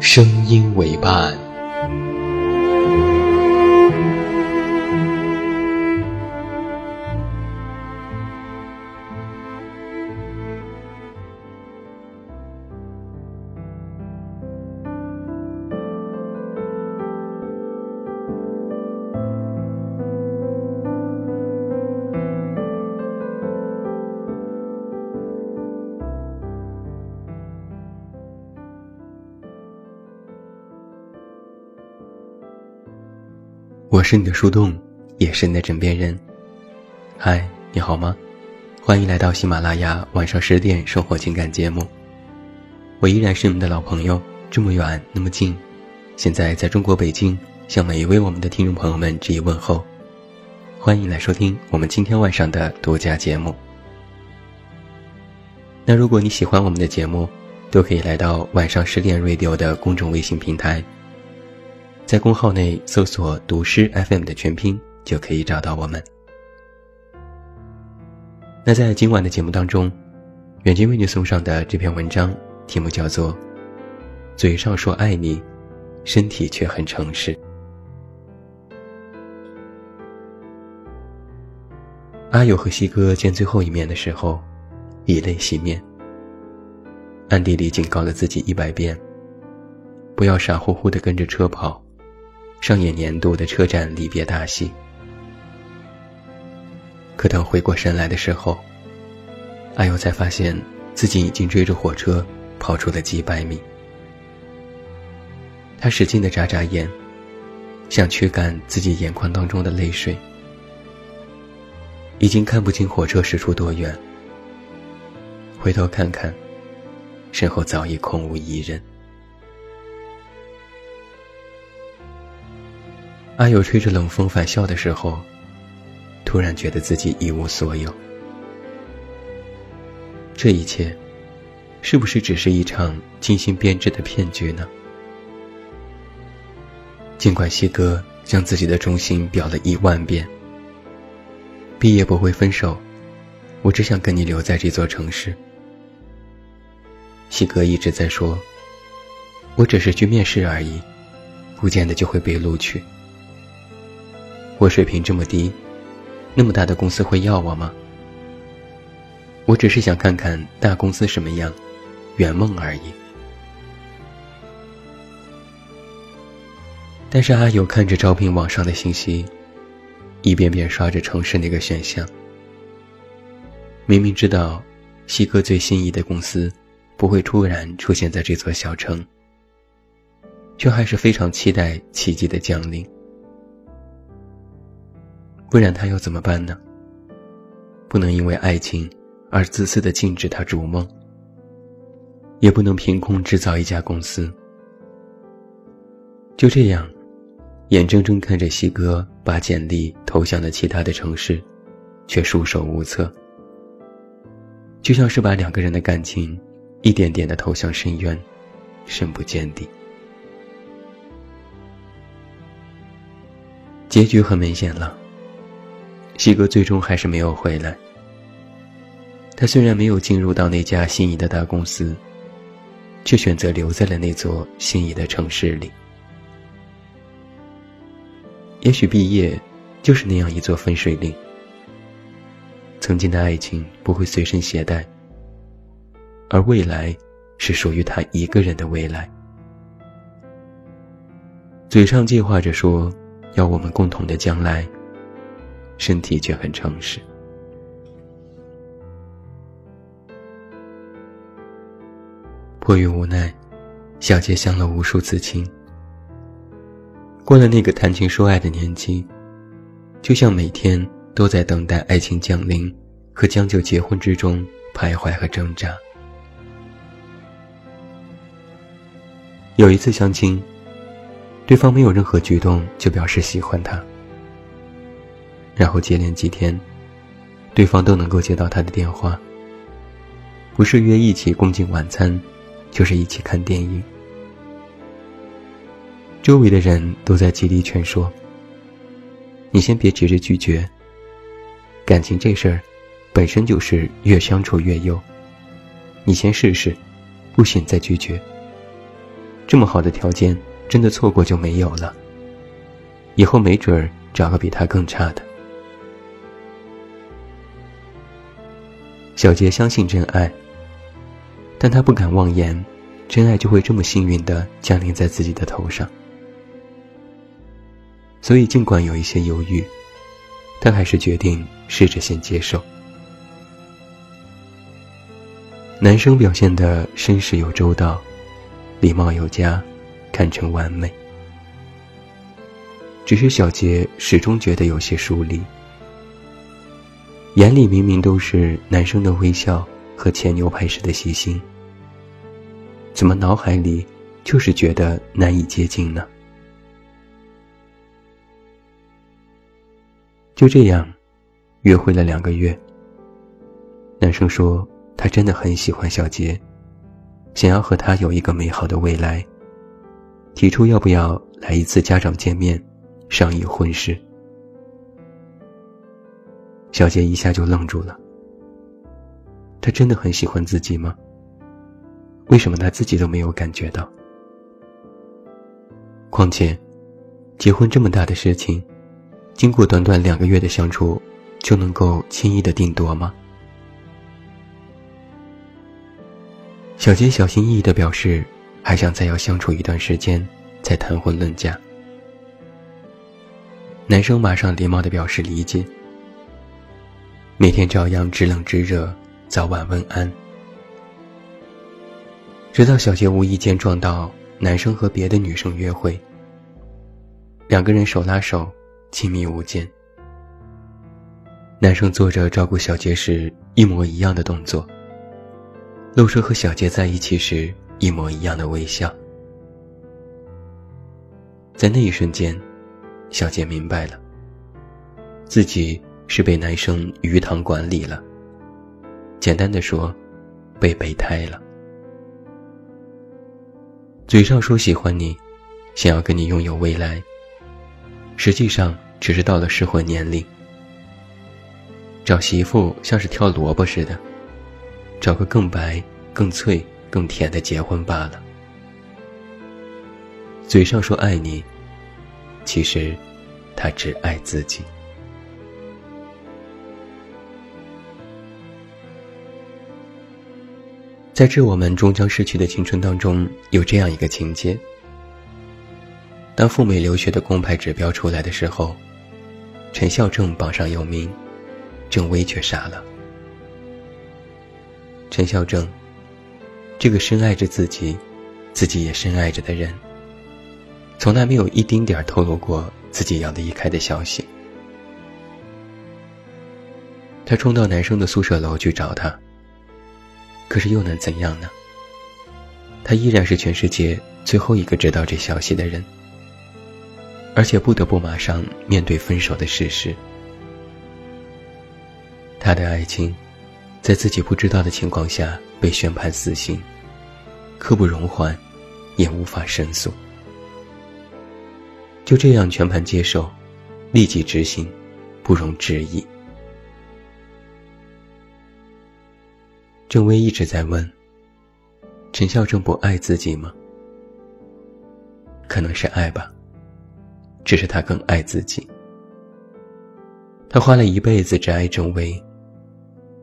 声音为伴。我是你的树洞，也是你的枕边人。嗨，你好吗？欢迎来到喜马拉雅晚上十点生活情感节目。我依然是你们的老朋友，这么远那么近，现在在中国北京，向每一位我们的听众朋友们致以问候。欢迎来收听我们今天晚上的独家节目。那如果你喜欢我们的节目，都可以来到晚上十点 radio 的公众微信平台。在公号内搜索“读诗 FM” 的全拼，就可以找到我们。那在今晚的节目当中，远近为你送上的这篇文章题目叫做《嘴上说爱你，身体却很诚实》。阿友和西哥见最后一面的时候，以泪洗面，暗地里警告了自己一百遍：不要傻乎乎的跟着车跑。上演年度的车站离别大戏，可等回过神来的时候，阿友才发现自己已经追着火车跑出了几百米。他使劲的眨眨眼，想驱赶自己眼眶当中的泪水。已经看不清火车驶出多远，回头看看，身后早已空无一人。阿友吹着冷风返校的时候，突然觉得自己一无所有。这一切，是不是只是一场精心编织的骗局呢？尽管西哥将自己的忠心表了一万遍，毕业不会分手，我只想跟你留在这座城市。西哥一直在说，我只是去面试而已，不见得就会被录取。我水平这么低，那么大的公司会要我吗？我只是想看看大公司什么样，圆梦而已。但是阿友看着招聘网上的信息，一遍遍刷着城市那个选项。明明知道西哥最心仪的公司不会突然出现在这座小城，却还是非常期待奇迹的降临。不然他要怎么办呢？不能因为爱情而自私的禁止他逐梦，也不能凭空制造一家公司。就这样，眼睁睁看着西哥把简历投向了其他的城市，却束手无策，就像是把两个人的感情一点点的投向深渊，深不见底。结局很明显了。西哥最终还是没有回来。他虽然没有进入到那家心仪的大公司，却选择留在了那座心仪的城市里。也许毕业就是那样一座分水岭。曾经的爱情不会随身携带，而未来是属于他一个人的未来。嘴上计划着说要我们共同的将来，身体却很诚实。迫于无奈，小杰相了无数次亲。过了那个谈情说爱的年纪，就像每天都在等待爱情降临和将就结婚之中徘徊和挣扎。有一次相亲，对方没有任何举动就表示喜欢他，然后接连几天，对方都能够接到他的电话，不是约一起共进晚餐，就是一起看电影。周围的人都在极力劝说：“你先别急着拒绝。感情这事儿，本身就是越相处越有。你先试试，不行再拒绝。这么好的条件，真的错过就没有了。以后没准儿找个比他更差的。”小杰相信真爱，但他不敢妄言，真爱就会这么幸运的降临在自己的头上。所以，尽管有一些犹豫，他还是决定试着先接受。男生表现的绅士又周到，礼貌有加，堪称完美。只是小杰始终觉得有些疏离，眼里明明都是男生的微笑和切牛排时的细心，怎么脑海里就是觉得难以接近呢？就这样，约会了两个月。男生说他真的很喜欢小杰，想要和他有一个美好的未来，提出要不要来一次家长见面，商议婚事。小杰一下就愣住了。他真的很喜欢自己吗？为什么他自己都没有感觉到？况且，结婚这么大的事情。经过短短两个月的相处，就能够轻易的定夺吗？小杰小心翼翼的表示，还想再要相处一段时间，再谈婚论嫁。男生马上礼貌的表示理解，每天照样知冷知热，早晚问安。直到小杰无意间撞到男生和别的女生约会，两个人手拉手。亲密无间，男生做着照顾小杰时一模一样的动作，露出和小杰在一起时一模一样的微笑。在那一瞬间，小杰明白了，自己是被男生鱼塘管理了。简单的说，被备胎了。嘴上说喜欢你，想要跟你拥有未来。实际上只是到了适婚年龄，找媳妇像是挑萝卜似的，找个更白、更脆、更甜的结婚罢了。嘴上说爱你，其实他只爱自己。在致我们终将逝去的青春当中，有这样一个情节。当赴美留学的公派指标出来的时候，陈孝正榜上有名，郑薇却傻了。陈孝正，这个深爱着自己，自己也深爱着的人，从来没有一丁点儿透露过自己要离开的消息。他冲到男生的宿舍楼去找他，可是又能怎样呢？他依然是全世界最后一个知道这消息的人。而且不得不马上面对分手的事实。他的爱情，在自己不知道的情况下被宣判死刑，刻不容缓，也无法申诉。就这样全盘接受，立即执行，不容置疑。郑薇一直在问：陈孝正不爱自己吗？可能是爱吧。只是他更爱自己。他花了一辈子只爱郑薇，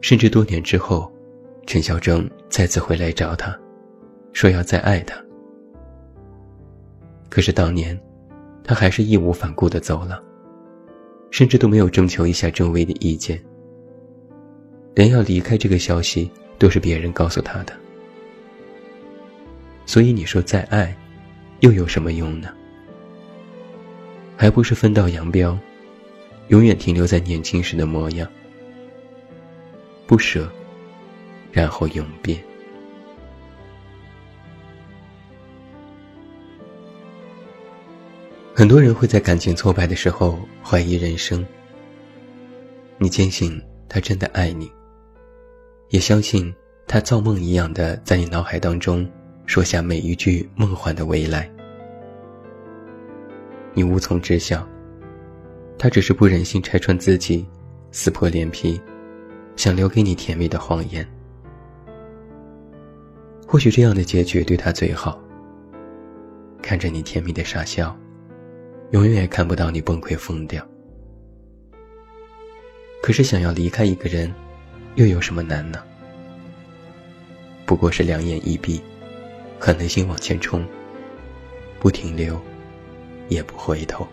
甚至多年之后，陈孝正再次回来找他，说要再爱他。可是当年，他还是义无反顾的走了，甚至都没有征求一下郑薇的意见。连要离开这个消息都是别人告诉他的。所以你说再爱，又有什么用呢？还不是分道扬镳，永远停留在年轻时的模样，不舍，然后永别。很多人会在感情挫败的时候怀疑人生。你坚信他真的爱你，也相信他造梦一样的在你脑海当中说下每一句梦幻的未来。你无从知晓，他只是不忍心拆穿自己，撕破脸皮，想留给你甜蜜的谎言。或许这样的结局对他最好。看着你甜蜜的傻笑。永远也看不到你崩溃疯掉。可是想要离开一个人，又有什么难呢？不过是两眼一闭，狠的心往前冲，不停留，也不回头。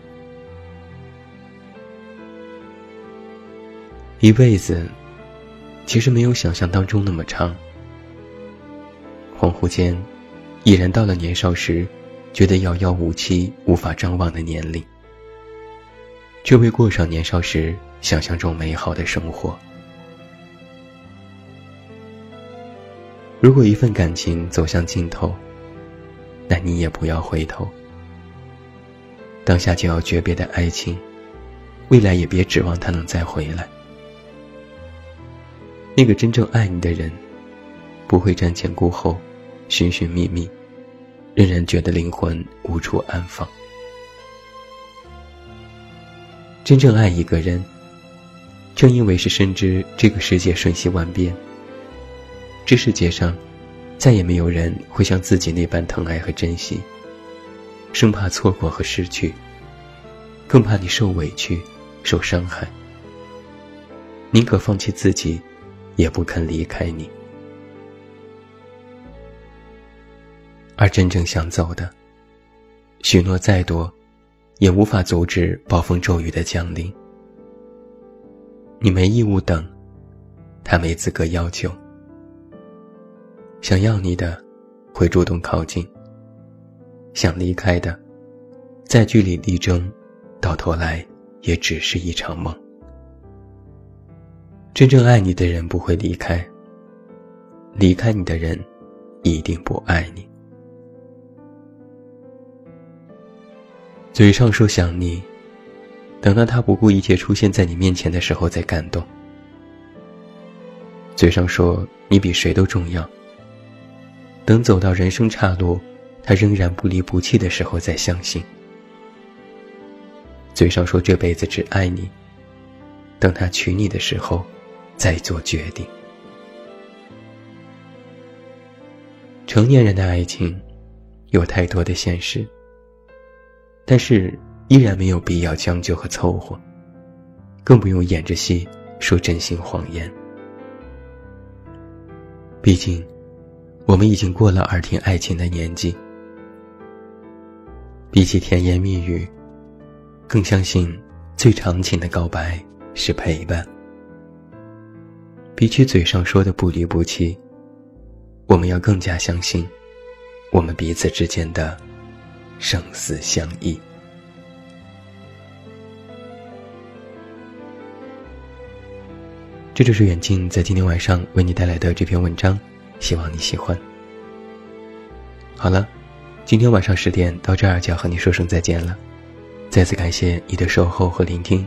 一辈子，其实没有想象当中那么长。恍惚间，已然到了年少时。觉得遥遥无期、无法张望的年龄，却未过上年少时想象中美好的生活。如果一份感情走向尽头，那你也不要回头。当下就要诀别的爱情，未来也别指望他能再回来。那个真正爱你的人，不会瞻前顾后、寻寻觅觅。仍然觉得灵魂无处安放。真正爱一个人，正因为是深知这个世界瞬息万变，这世界上再也没有人会像自己那般疼爱和珍惜，生怕错过和失去，更怕你受委屈、受伤害，宁可放弃自己，也不肯离开你。而真正想走的，许诺再多，也无法阻止暴风骤雨的降临。你没义务等，他没资格要求。想要你的，会主动靠近；想离开的，再据理力争，到头来也只是一场梦。真正爱你的人不会离开，离开你的人，一定不爱你。嘴上说想你，等到他不顾一切出现在你面前的时候再感动。嘴上说你比谁都重要，等走到人生岔路，他仍然不离不弃的时候再相信。嘴上说这辈子只爱你，等他娶你的时候再做决定。成年人的爱情，有太多的现实。但是，依然没有必要将就和凑合，更不用演着戏说真心谎言。毕竟，我们已经过了耳听爱情的年纪。比起甜言蜜语，更相信最长情的告白是陪伴。比起嘴上说的不离不弃，我们要更加相信，我们彼此之间的。生死相依。这就是远近在今天晚上为你带来的这篇文章，希望你喜欢。好了，今天晚上十点到这儿就要和你说声再见了，再次感谢你的守候和聆听。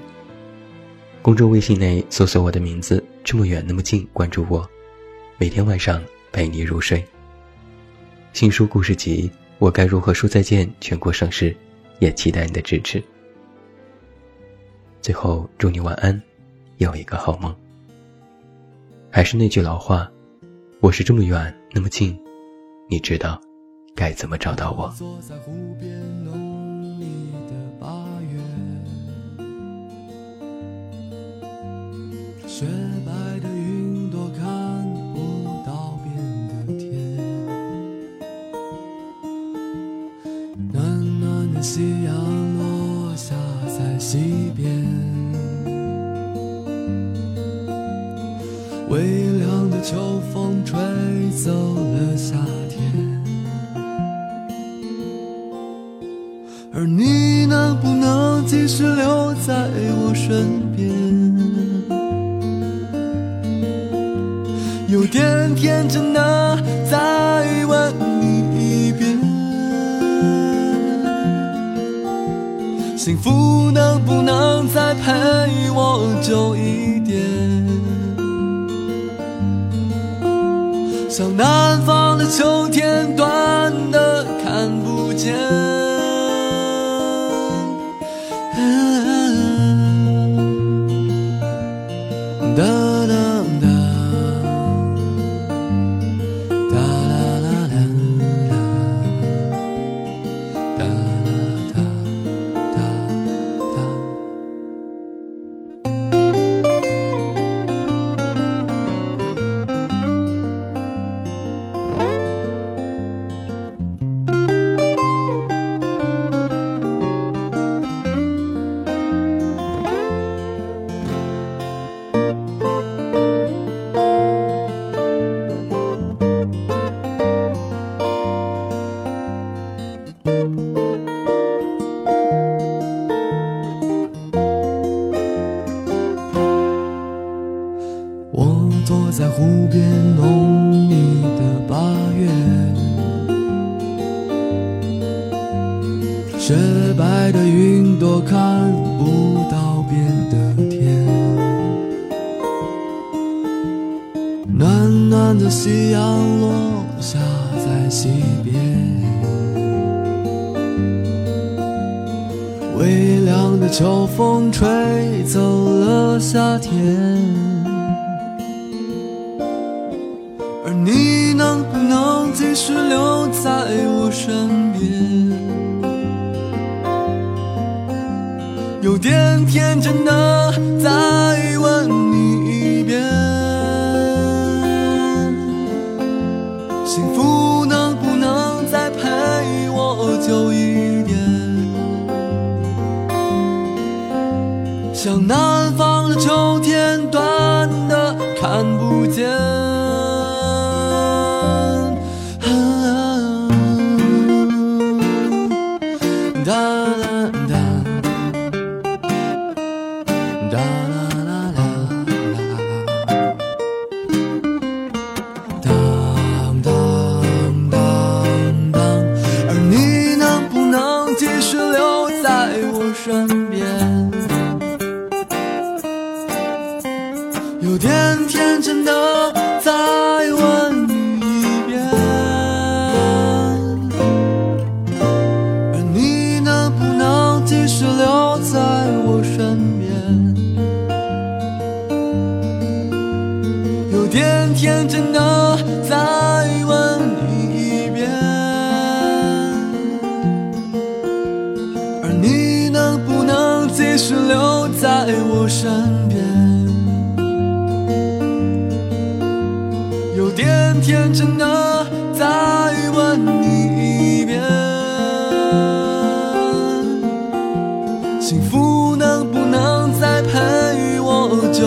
公众微信内搜索我的名字，这么远那么近，关注我，每天晚上陪你入睡。新书故事集。我该如何说再见？全国上市，也期待你的支持。最后，祝你晚安，有一个好梦。还是那句老话，我是这么远那么近，你知道该怎么找到我？秋风吹走了夏天，而你能不能继续留在我身边？有点天真的再问你一遍，幸福能不能再陪我久一点？秋天，短微凉的秋风吹走了夏天。而你能不能继续留在我身边，有点天真的看不见。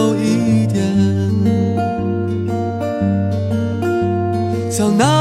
有一点？像那